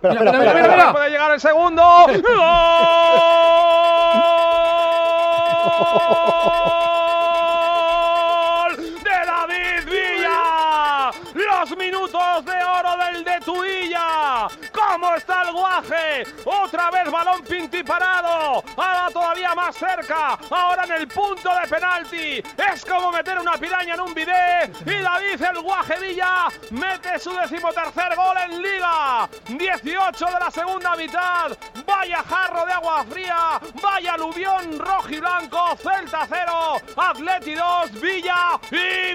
Mira, mira, mira, mira, mira. Puede llegar el segundo. ¡Gol! ¡De David Villa! ¡Los minutos de oro del de Tuilla! ¿Cómo está el guaje? Otra vez balón pinti parado. Ahora todavía más cerca. Ahora en el punto de penalti. Es como meter una piraña en un bidé. Y David el guaje Villa mete su decimotercer gol en liga. 18 de la segunda mitad. Vaya jarro de agua fría. Vaya aluvión rojo y blanco. Celta 0. Atleti 2. Villa y.